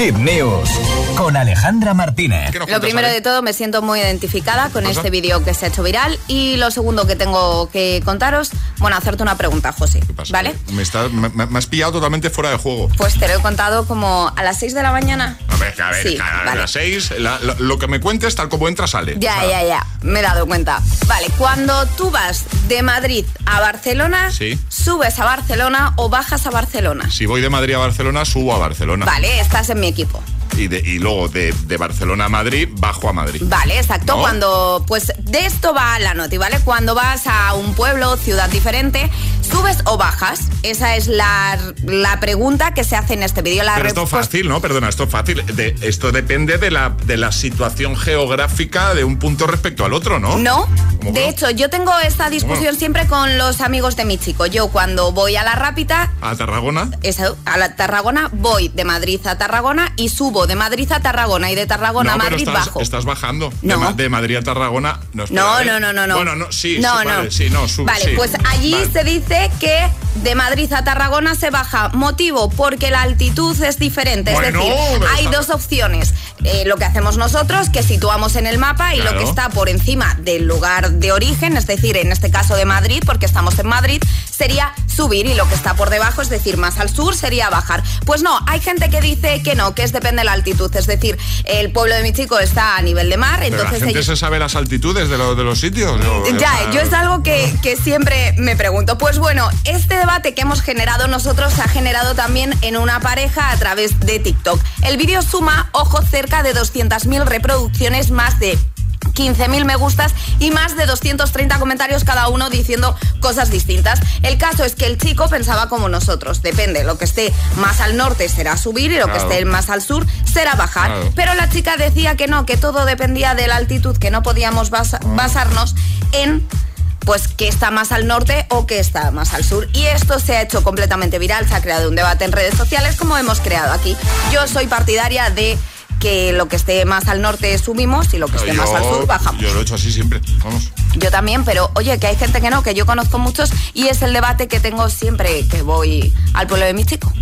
Hit News con Alejandra Martínez. Lo primero de todo, me siento muy identificada con este vídeo que se ha hecho viral. Y lo segundo que tengo que contaros, bueno, hacerte una pregunta, José. ¿Qué pasa? ¿Vale? Me, está- me- me has pillado totalmente fuera de juego. Pues te lo he contado como a las 6 de la mañana. A ver, a ver, Sí, a vale. las seis, la- la- lo que me cuentes, tal como entra, sale. Ya, O sea, ya, ya, me he dado cuenta. Vale, cuando tú vas de Madrid a Barcelona, Sí. subes a Barcelona o bajas a Barcelona. Si voy de Madrid a Barcelona, subo a Barcelona. Vale, estás en mi equipo. Y, de- y luego de, de Barcelona a Madrid, bajo a Madrid. Vale, exacto. ¿No? Cuando, pues de esto va la noti, ¿vale? Cuando vas a un pueblo, ciudad diferente, ¿subes o bajas? Esa es la, la pregunta que se hace en este vídeo. La Pero esto fácil, ¿no? Perdona, esto es fácil. De- esto depende de la, de la situación geográfica de un punto respecto al otro, ¿no? No, ¿Cómo de no? hecho, yo tengo esta discusión siempre con los amigos de mi chico. Yo cuando voy a la rápida, A Tarragona. a la Tarragona, voy de Madrid a Tarragona y subo de Madrid a Tarragona y de Tarragona no, a pero Madrid estás, bajo. estás bajando. No. De, Ma- de Madrid a Tarragona. No, espera, No, ¿eh? no, no, no, no. Bueno, no, sí, no, sí, no. vale, sí, no, Vale, sí. pues allí Vale. se dice que de Madrid a Tarragona se baja. Motivo, porque la altitud es diferente. Bueno, es decir, hay dos opciones. Eh, lo que hacemos nosotros, que situamos en el mapa, y lo que está por encima del lugar de origen, es decir, en este caso de Madrid, porque estamos en Madrid, sería subir y lo que está por debajo, es decir, más al sur, sería bajar. Pues no, hay gente que dice que no, que es depende de la altitud. Es decir, el pueblo de mi chico está a nivel de mar, Pero la entonces gente se sabe las altitudes de, lo- de los sitios. Ya, yo es algo que, que siempre me pregunto. Pues bueno, este debate que hemos generado nosotros se ha generado también en una pareja a través de TikTok. El vídeo suma, ojo, cerca de 200.000 reproducciones, más de 15.000 me gustas y más de 230 comentarios cada uno diciendo cosas distintas. El caso es que el chico pensaba como nosotros, depende, lo que esté más al norte será subir y lo Claro. que esté más al sur será bajar. Claro. Pero la chica decía que no, que todo dependía de la altitud, que no podíamos basa- basarnos en pues que está más al norte o que está más al sur. Y esto se ha hecho completamente viral, se ha creado un debate en redes sociales como hemos creado aquí. Yo soy partidaria de que lo que esté más al norte subimos y lo que esté más al sur bajamos. Yo lo he hecho así siempre. Vamos. Yo también, pero oye, que hay gente que no, que yo conozco muchos y es el debate que tengo siempre que voy al pueblo de mi chico.